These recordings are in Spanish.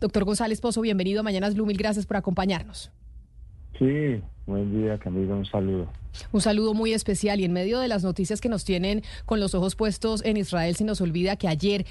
Doctor González Pozo, bienvenido a Mañanas Blue, mil gracias por acompañarnos. Sí, buen día Camilo, un saludo. Un saludo muy especial y en medio de las noticias que nos tienen con los ojos puestos en Israel, se nos olvida que ayer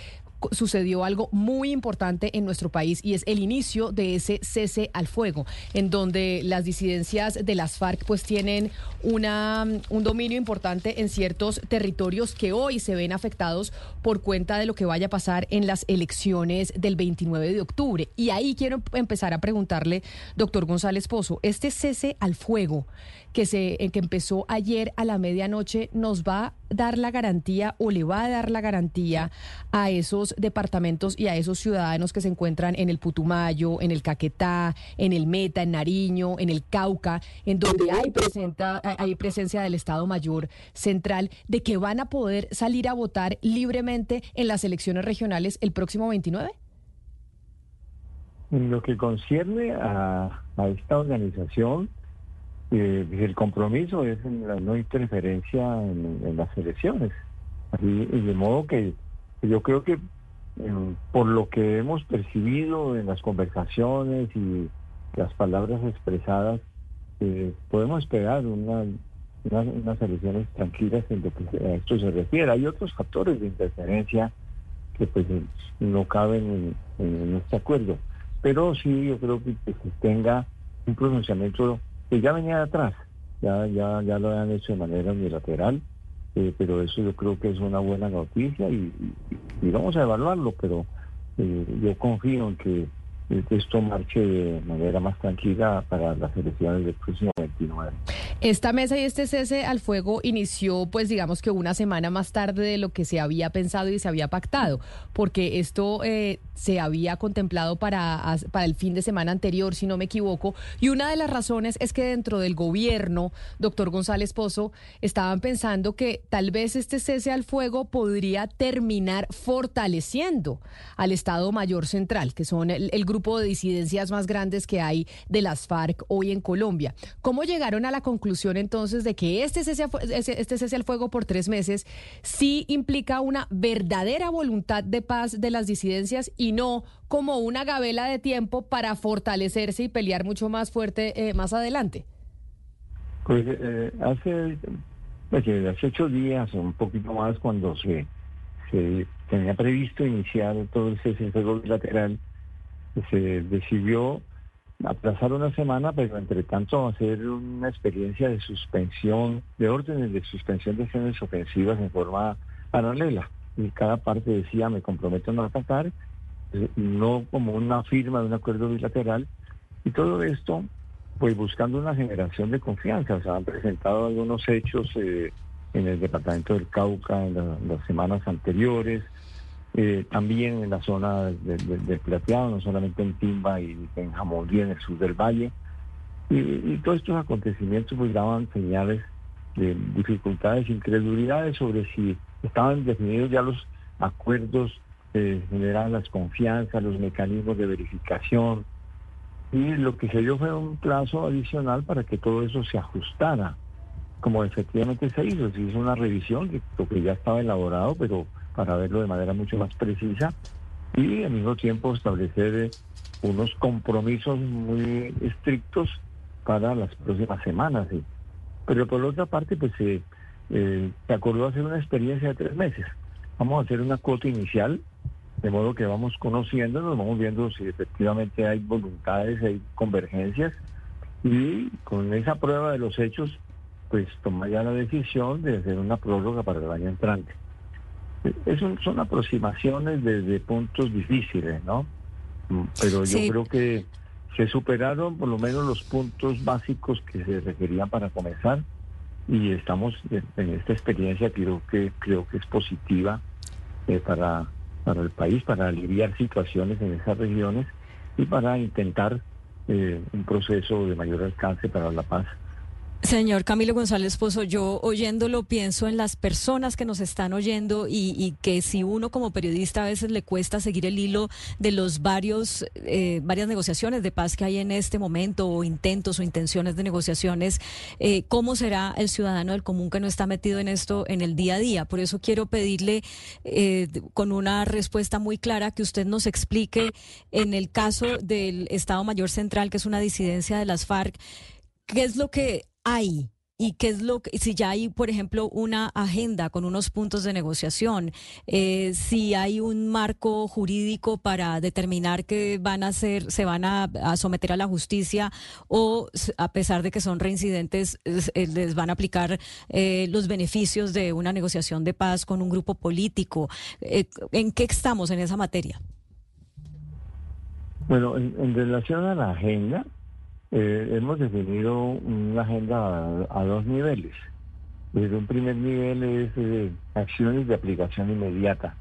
sucedió algo muy importante en nuestro país y es el inicio de ese cese al fuego, en donde las disidencias de las FARC pues tienen una, un dominio importante en ciertos territorios que hoy se ven afectados por cuenta de lo que vaya a pasar en las elecciones del 29 de octubre. Y ahí quiero empezar a preguntarle, doctor González Pozo, este cese al fuego que, se, que empezó ayer a la medianoche nos va a dar la garantía o le va a dar la garantía a esos departamentos y a esos ciudadanos que se encuentran en el Putumayo, en el Caquetá, en el Meta, en Nariño, en el Cauca, en donde hay, presenta, hay presencia del Estado Mayor Central, de que van a poder salir a votar libremente en las elecciones regionales el próximo 29? En lo que concierne a esta organización, eh, el compromiso es en la no interferencia en, las elecciones. y de modo que yo creo que em, por lo que hemos percibido en las conversaciones y las palabras expresadas, eh, podemos esperar una, unas elecciones tranquilas en lo que a esto se refiere. Hay otros factores de interferencia que pues no caben en, este acuerdo. Pero sí, yo creo que, que tenga un pronunciamiento que ya venía de atrás, ya, ya, ya lo han hecho de manera unilateral, eh, pero eso yo creo que es una buena noticia y, vamos a evaluarlo, pero eh, yo confío en que esto marche de manera más tranquila para las elecciones del próximo 29. Esta mesa y este cese al fuego inició, pues digamos que una semana más tarde de lo que se había pensado y se había pactado, porque esto eh, se había contemplado para, para el fin de semana anterior, si no me equivoco, y una de las razones es que dentro del gobierno, doctor González Pozo, estaban pensando que tal vez este cese al fuego podría terminar fortaleciendo al Estado Mayor Central, que son el, grupo de disidencias más grandes que hay de las FARC hoy en Colombia. ¿Cómo llegaron a la conclusión? entonces de que este cese, este cese al fuego por tres meses sí implica una verdadera voluntad de paz de las disidencias no como una gabela de tiempo para fortalecerse y pelear mucho más fuerte eh, más adelante. Pues eh, hace, pues, hace ocho días, un poquito más, cuando se, se tenía previsto iniciar todo al fuego bilateral, se decidió aplazar una semana, pero entre tanto hacer una experiencia de suspensión, de órdenes de suspensión de acciones ofensivas en forma paralela. Y cada parte decía, me comprometo a no atacar, eh, no como una firma de un acuerdo bilateral. Y todo esto, pues buscando una generación de confianza. Se han presentado algunos hechos eh, en el departamento del Cauca en las semanas anteriores, eh, también en la zona del Plateado, no solamente en Timba y en Jamondí, en el sur del valle. Y, todos estos acontecimientos pues daban señales de dificultades, incredulidades sobre si estaban definidos ya los acuerdos que generan las confianzas, los mecanismos de verificación. Y lo que se dio fue un plazo adicional para que todo eso se ajustara, como efectivamente se hizo. Se hizo una revisión, de lo que ya estaba elaborado, pero para verlo de manera mucho más precisa y al mismo tiempo establecer eh, unos compromisos muy estrictos para las próximas semanas. Pero por otra parte, pues eh, se acordó hacer una experiencia de tres meses. Vamos a hacer una cuota inicial, de modo que vamos conociendo, nos vamos viendo si efectivamente hay voluntades, hay convergencias, y con esa prueba de los hechos, pues tomar ya la decisión de hacer una prórroga para el año entrante. Eso son aproximaciones desde puntos difíciles, ¿no? Mm, pero yo creo que se superaron por lo menos los puntos básicos que se requerían para comenzar y estamos en esta experiencia creo que creo que es positiva eh, para para el país para aliviar situaciones en esas regiones y para intentar eh, un proceso de mayor alcance para la paz Señor Camilo González Pozo, yo oyéndolo pienso en las personas que nos están oyendo y, que si uno como periodista a veces le cuesta seguir el hilo de los varios eh, varias negociaciones de paz que hay en este momento o intentos o intenciones de negociaciones, eh, ¿cómo será el ciudadano del común que no está metido en esto en el día a día? Por eso quiero pedirle eh, con una respuesta muy clara que usted nos explique en el caso del Estado Mayor Central, que es una disidencia de las FARC, ¿qué es lo que hay y qué es lo que, si ya hay, por ejemplo, una agenda con unos puntos de negociación, eh, si hay un marco jurídico para determinar que van a ser, se van a, someter a la justicia o a pesar de que son reincidentes, eh, les van a aplicar eh, los beneficios de una negociación de paz con un grupo político. ¿En qué estamos en esa materia? Bueno, en relación a la agenda, eh, hemos definido una agenda a, dos niveles. Desde un primer nivel es eh, acciones de aplicación inmediata.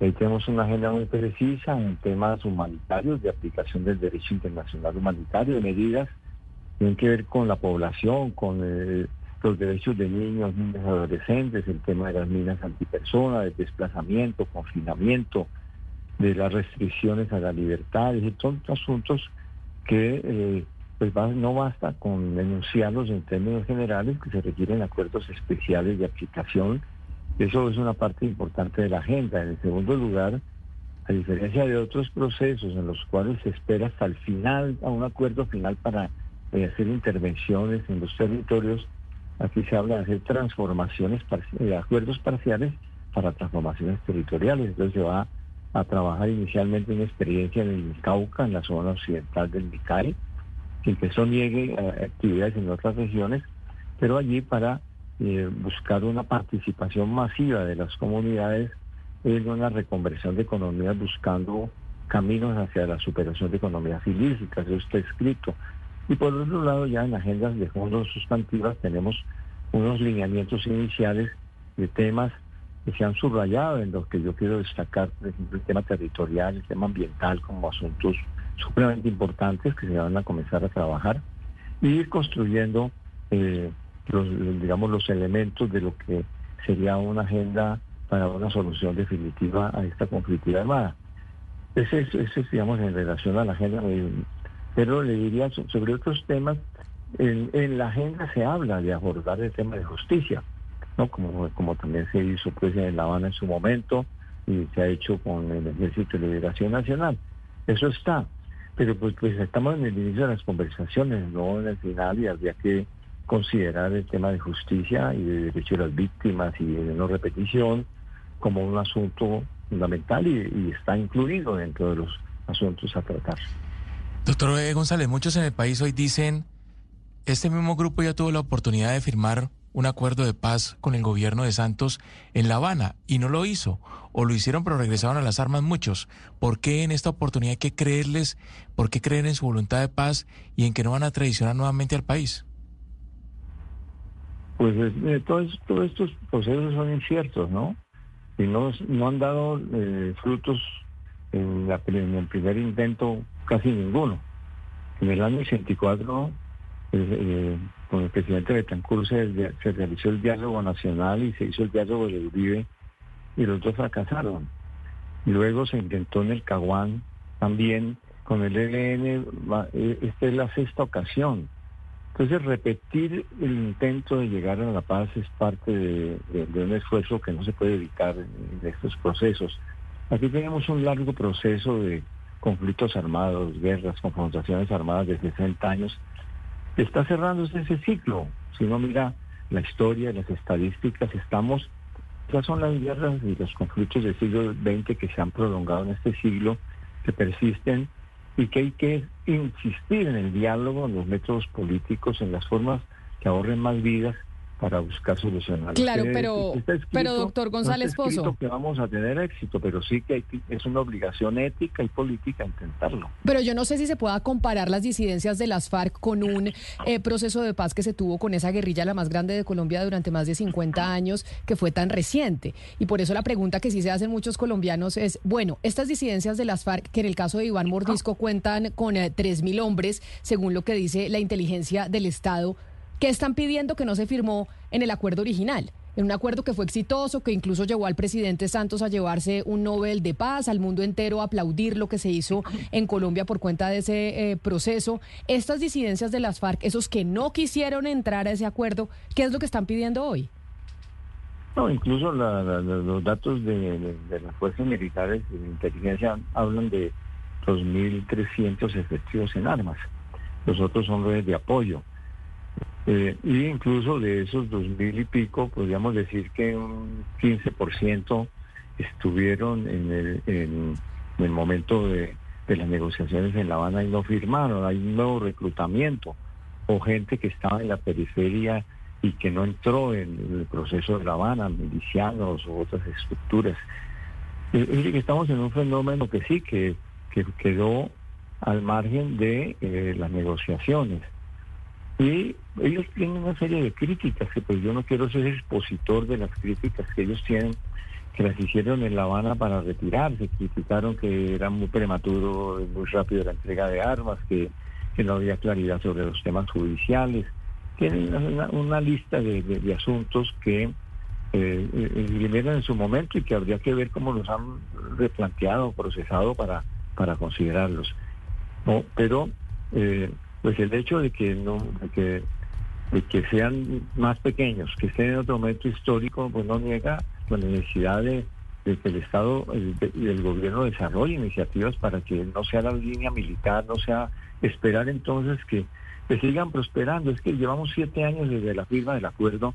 Ahí tenemos una agenda muy precisa en temas humanitarios, de aplicación del derecho internacional humanitario, de medidas que tienen que ver con la población, con eh, los derechos de niños, niños, adolescentes, el tema de las minas antipersona, del desplazamiento, confinamiento, de las restricciones a la libertad, y son asuntos que pues no basta con denunciarlos en términos generales, que se requieren acuerdos especiales de aplicación. Eso es una parte importante de la agenda. En segundo lugar, a diferencia de otros procesos en los cuales se espera hasta el final, a un acuerdo final para eh, hacer intervenciones en los territorios, aquí se habla de hacer transformaciones, de acuerdos parciales para transformaciones territoriales. Entonces se va a trabajar inicialmente una experiencia en el Cauca, en la zona occidental del Micay, sin que eso niegue eh, actividades en otras regiones, pero allí para eh, buscar una participación masiva de las comunidades en una reconversión de economías buscando caminos hacia la superación de economías ilícitas, eso está escrito. Y por otro lado, ya en agendas de fondos sustantivas tenemos unos lineamientos iniciales de temas que se han subrayado en los que yo quiero destacar, por ejemplo, el tema territorial, el tema ambiental como asuntos supremamente importantes que se van a comenzar a trabajar y ir construyendo eh, los, digamos, los elementos de lo que sería una agenda para una solución definitiva a esta conflictividad armada. Ese es, digamos, en relación a la agenda. Pero le diría sobre otros temas, en, en, la agenda se habla de abordar el tema de justicia, ¿no? Como, como también se hizo pues en La Habana en su momento y se ha hecho con el Ejército de Liberación Nacional. Eso está. Pero pues, pues estamos en el inicio de las conversaciones, no en el final, y habría que considerar el tema de justicia y de derecho de las víctimas y de no repetición como un asunto fundamental y, está incluido dentro de los asuntos a tratar. Doctor González, muchos en el país hoy dicen, este mismo grupo ya tuvo la oportunidad de firmar un acuerdo de paz con el gobierno de Santos en La Habana y no lo hizo, o lo hicieron pero regresaron a las armas muchos. ¿Por qué en esta oportunidad hay que creerles, por qué creer en su voluntad de paz y en que no van a traicionar nuevamente al país? Pues eh, todos, estos procesos son inciertos, ¿no? Y no, no han dado eh, frutos en, la, en el primer intento casi ninguno. En el año 84 eh, con el presidente Betancourt se, se, realizó el diálogo nacional y se hizo el diálogo de Uribe y los dos fracasaron. Luego se intentó en el Caguán también con el ELN, eh, esta es la sexta ocasión. Entonces repetir el intento de llegar a la paz es parte de, de un esfuerzo que no se puede evitar de estos procesos. Aquí tenemos un largo proceso de conflictos armados, guerras, confrontaciones armadas de 60 años está cerrándose ese ciclo. Si uno mira la historia, las estadísticas, estamos, ya son las guerras y los conflictos del siglo XX que se han prolongado en este siglo, que persisten y que hay que insistir en el diálogo, en los métodos políticos, en las formas que ahorren más vidas para buscar soluciones. Claro, pero, pero doctor González no Pozo. que vamos a tener éxito, pero sí que, es una obligación ética y política intentarlo. Pero yo no sé si se pueda comparar las disidencias de las FARC con un eh, proceso de paz que se tuvo con esa guerrilla, la más grande de Colombia durante más de 50 años, que fue tan reciente. Y por eso la pregunta que sí se hacen muchos colombianos es, bueno, estas disidencias de las FARC, que en el caso de Iván Mordisco cuentan con eh, tres 3.000 hombres, según lo que dice la inteligencia del Estado, ¿Qué están pidiendo que no se firmó en el acuerdo original? En un acuerdo que fue exitoso, que incluso llevó al presidente Santos a llevarse un Nobel de Paz, al mundo entero a aplaudir lo que se hizo en Colombia por cuenta de ese eh, proceso. Estas disidencias de las FARC, esos que no quisieron entrar a ese acuerdo, ¿qué es lo que están pidiendo hoy? No, incluso los datos de, las fuerzas militares de inteligencia hablan de 2.300 efectivos en armas. Los otros son redes de apoyo. Eh, y incluso de esos dos mil y pico, podríamos decir que un 15% estuvieron en el, en, el momento de, las negociaciones en La Habana y no firmaron. Hay un nuevo reclutamiento o gente que estaba en la periferia y que no entró en el proceso de La Habana, milicianos o otras estructuras. Es decir, que estamos en un fenómeno que sí, que, que quedó al margen de eh, las negociaciones. Y ellos tienen una serie de críticas, que pues yo no quiero ser expositor de las críticas que ellos tienen, que las hicieron en La Habana para retirarse, criticaron que era muy prematuro, muy rápido la entrega de armas, que, no había claridad sobre los temas judiciales. Tienen una, lista de, asuntos que eh, eh en su momento y que habría que ver cómo los han replanteado, procesado para, para considerarlos. No, pero eh, pues el hecho de que no de que sean más pequeños, que estén en otro momento histórico, pues no niega la necesidad de, que el Estado y el, gobierno desarrolle iniciativas para que no sea la línea militar, no sea esperar entonces que, que sigan prosperando. Es que llevamos siete años desde la firma del acuerdo,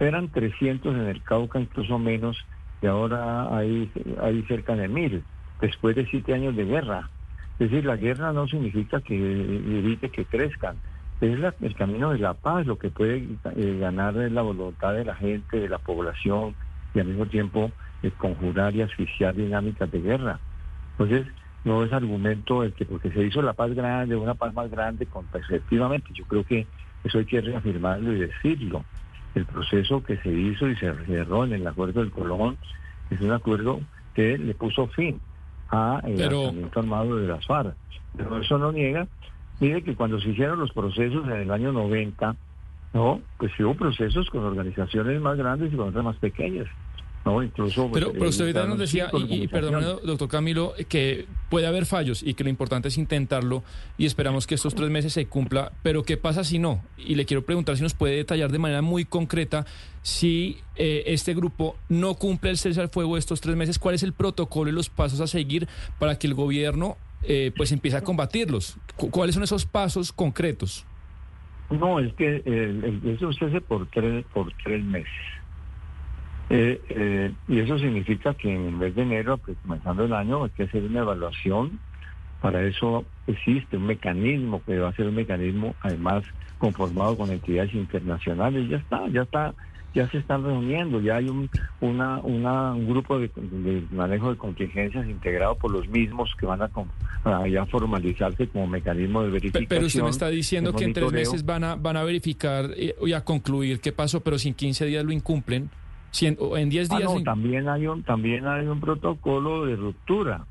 eran 300 en el Cauca, incluso menos, y ahora hay, hay cerca de mil, después de siete años de guerra. Es decir, la guerra no significa que evite que crezcan. Es el camino de la paz lo que puede eh, ganar la voluntad de la gente, de la población y al mismo tiempo eh, conjurar y asfixiar dinámicas de guerra. Entonces, no es argumento el que porque se hizo la paz grande, una paz más grande, efectivamente, yo creo que eso hay que reafirmarlo y decirlo. El proceso que se hizo y se cerró en el acuerdo del Colón es un acuerdo que le puso fin a el Pero... armado de las FARC. Pero eso no niega. Mire que cuando se hicieron los procesos en el año 90, ¿no? Pues hubo procesos con organizaciones más grandes y con otras más pequeñas. No, incluso, pero, pero usted ahorita nos decía, y, y doctor Camilo, que puede haber fallos y que lo importante es intentarlo y esperamos que estos tres meses se cumpla, pero ¿qué pasa si no? Y le quiero preguntar si nos puede detallar de manera muy concreta si eh, este grupo no cumple el cese al fuego estos tres meses, cuál es el protocolo y los pasos a seguir para que el gobierno eh, pues empiece a combatirlos. ¿Cuáles son esos pasos concretos? No, es que eh, eso se hace por tres, por tres meses. Eh, eh, y eso significa que en el mes de enero, pues, comenzando el año, hay que hacer una evaluación. Para eso existe un mecanismo que va a ser un mecanismo además conformado con entidades internacionales. Ya está, ya está, ya se están reuniendo, ya hay un, una, un grupo de, manejo de contingencias integrado por los mismos que van a, ya formalizarse como mecanismo de verificación. Pero usted me está diciendo que en tres meses van a, van a verificar eh, y a concluir qué pasó, pero si en 15 días lo incumplen en 10 ah, días. no, también hay un también hay un protocolo de ruptura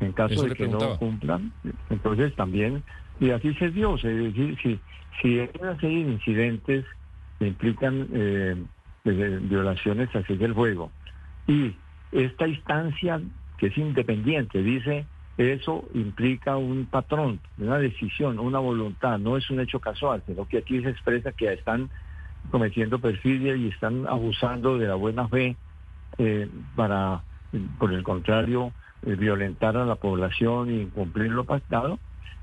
en caso de que no cumplan. Entonces también y así se dio, es decir, si si hay una serie de incidentes que implican eh, violaciones así del juego y esta instancia que es independiente dice eso implica un patrón, una decisión, una voluntad, no es un hecho casual, sino que aquí se expresa que están cometiendo perfidia y están abusando de la buena fe eh, para, por el contrario, eh, violentar a la población y incumplir lo pactado,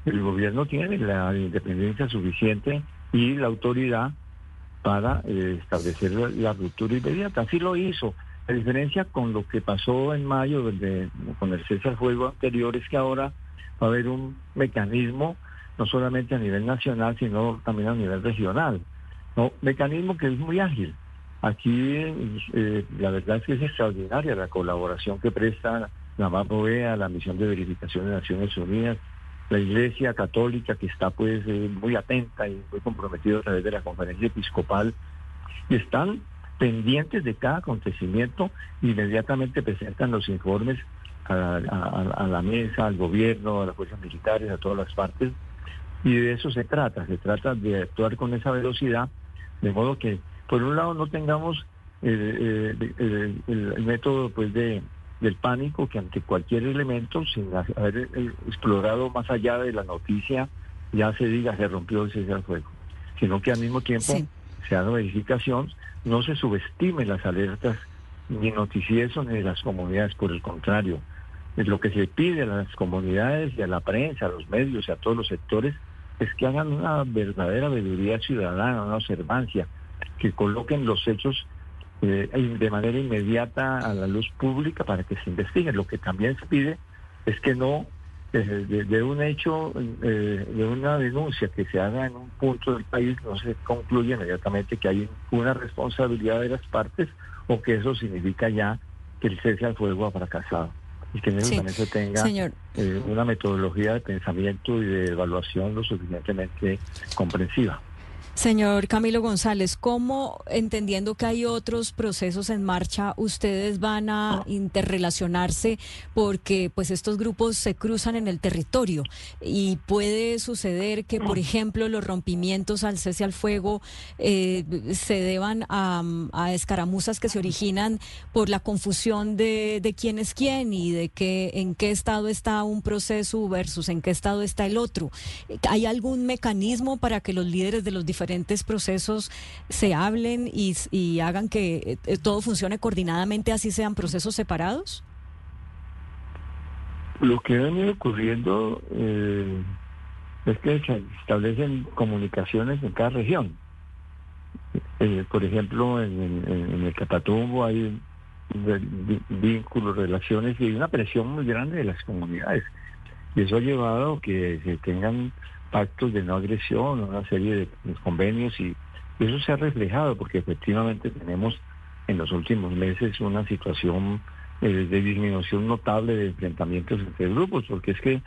el gobierno tiene la independencia suficiente y la autoridad para eh, establecer la, ruptura inmediata. Así lo hizo. La diferencia con lo que pasó en mayo donde, con el cese al fuego anterior es que ahora va a haber un mecanismo no solamente a nivel nacional, sino también a nivel regional. No, mecanismo que es muy ágil. Aquí eh, la verdad es que es extraordinaria la colaboración que presta la MAPOE a la misión de verificación de Naciones Unidas, la Iglesia Católica que está pues eh, muy atenta y muy comprometida a través de la conferencia episcopal están pendientes de cada acontecimiento, inmediatamente presentan los informes a la mesa, al gobierno, a las fuerzas militares, a todas las partes, y de eso se trata, se trata de actuar con esa velocidad De modo que, por un lado, no tengamos el, método pues de del pánico que ante cualquier elemento, sin haber explorado más allá de la noticia, ya se diga se rompió el cese al fuego, sino que al mismo tiempo se haga verificación, no se subestimen las alertas ni noticiesos ni de las comunidades, por el contrario, es lo que se pide a las comunidades y a la prensa, a los medios y a todos los sectores es que hagan una verdadera veeduría ciudadana, una observancia, que coloquen los hechos eh, de manera inmediata a la luz pública para que se investigue. Lo que también se pide es que no eh, de, un hecho, eh, de una denuncia que se haga en un punto del país, no se concluye inmediatamente que hay una responsabilidad de las partes o que eso significa ya que el cese al fuego ha fracasado y que también se tenga eh, una metodología de pensamiento y de evaluación lo suficientemente comprensiva. Señor Camilo González, ¿cómo, entendiendo que hay otros procesos en marcha, ustedes van a interrelacionarse porque pues estos grupos se cruzan en el territorio y puede suceder que, por ejemplo, los rompimientos al cese al fuego eh, se deban a, escaramuzas que se originan por la confusión de, de quién es quién y de que en qué estado está un proceso versus en qué estado está el otro? ¿Hay algún mecanismo para que los líderes de los diferentes diferentes procesos se hablen y, hagan que eh, todo funcione coordinadamente, así sean procesos separados? Lo que venido ocurriendo eh, es que se establecen comunicaciones en cada región. Eh, por ejemplo, en, el Catatumbo hay vínculos, relaciones y una presión muy grande de las comunidades. Y eso ha llevado a que se tengan pactos de no agresión, una serie de convenios y eso se ha reflejado porque efectivamente tenemos en los últimos meses una situación eh, de disminución notable de enfrentamientos entre grupos, porque es que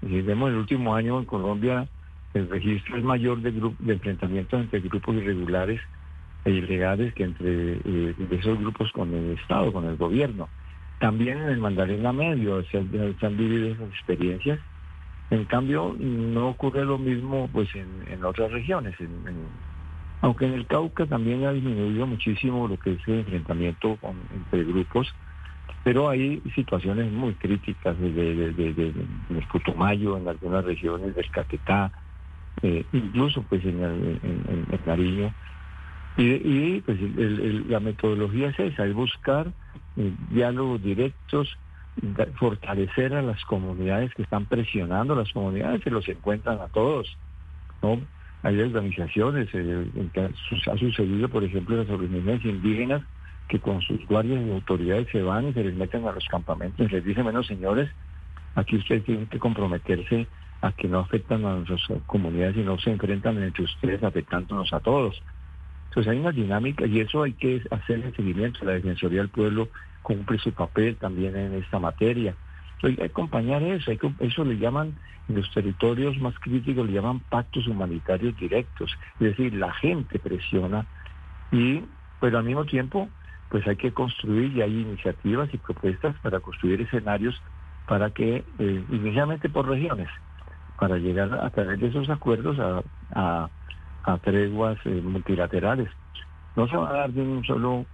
si vemos el último año en Colombia el registro es mayor de, de enfrentamientos entre grupos irregulares e ilegales que entre eh, esos grupos con el Estado, con el gobierno. También en el Mandarina Medio se han vivido esas experiencias en cambio, no ocurre lo mismo pues en, otras regiones. aunque en el Cauca también ha disminuido muchísimo lo que es el enfrentamiento entre grupos, pero hay situaciones muy críticas desde de, el Putumayo, en algunas regiones del Caquetá, eh, incluso pues en, el Nariño. Y, pues la metodología es esa, es buscar eh, diálogos directos fortalecer a las comunidades que están presionando, las comunidades se los encuentran a todos, ¿no? Hay organizaciones, eh, ha sucedido, por ejemplo, las organizaciones indígenas que con sus guardias y autoridades se van y se les meten a los campamentos y les dicen, bueno, señores, aquí ustedes tienen que comprometerse a que no afectan a nuestras comunidades y no se enfrentan entre ustedes afectándonos a todos. Entonces hay una dinámica y eso hay que hacer el seguimiento. La Defensoría del Pueblo cumple su papel también en esta materia. hay que acompañar eso, hay que, eso le llaman, en los territorios más críticos le llaman pactos humanitarios directos, es decir, la gente presiona y, pero al mismo tiempo, pues hay que construir y hay iniciativas y propuestas para construir escenarios para que, eh, inicialmente por regiones, para llegar a través de esos acuerdos a, a, treguas eh, multilaterales. No se va a dar de un solo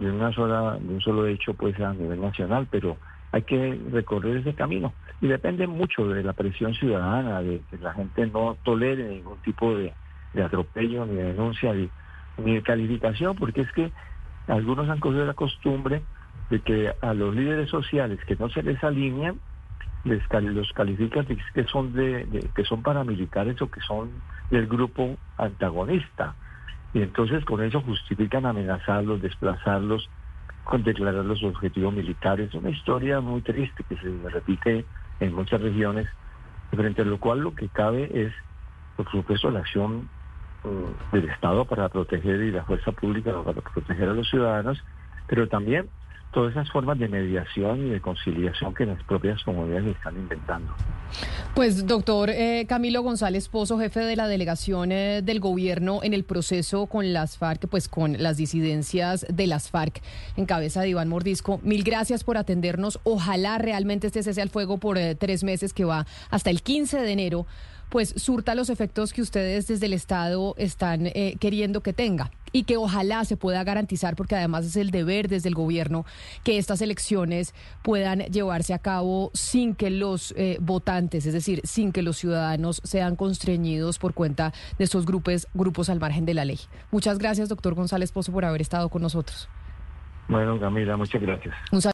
de una sola, de un solo hecho pues a nivel nacional, pero hay que recorrer ese camino. Y depende mucho de la presión ciudadana, de que la gente no tolere ningún tipo de, atropello, ni de denuncia, ni, de calificación, porque es que algunos han cogido la costumbre de que a los líderes sociales que no se les alinean, les los califican de que son de, que son paramilitares o que son del grupo antagonista. Y entonces con eso justifican amenazarlos, desplazarlos, con declarar los objetivos militares. Es una historia muy triste que se repite en muchas regiones, frente a lo cual lo que cabe es, por supuesto, la acción mm, del Estado para proteger y la fuerza pública para proteger a los ciudadanos, pero también todas esas formas de mediación y de conciliación que las propias comunidades están inventando. Pues doctor eh, Camilo González Pozo, jefe de la delegación eh, del gobierno en el proceso con las FARC, pues con las disidencias de las FARC en cabeza de Iván Mordisco, mil gracias por atendernos. Ojalá realmente este cese al fuego por eh, tres meses que va hasta el 15 de enero, pues surta los efectos que ustedes desde el Estado están queriendo que tenga. Y que ojalá se pueda garantizar, porque además es el deber desde el gobierno, que estas elecciones puedan llevarse a cabo sin que los eh, votantes, es decir, sin que los ciudadanos sean constreñidos por cuenta de estos grupos, grupos al margen de la ley. Muchas gracias, doctor González Pozo, por haber estado con nosotros. Bueno, Camila, muchas gracias.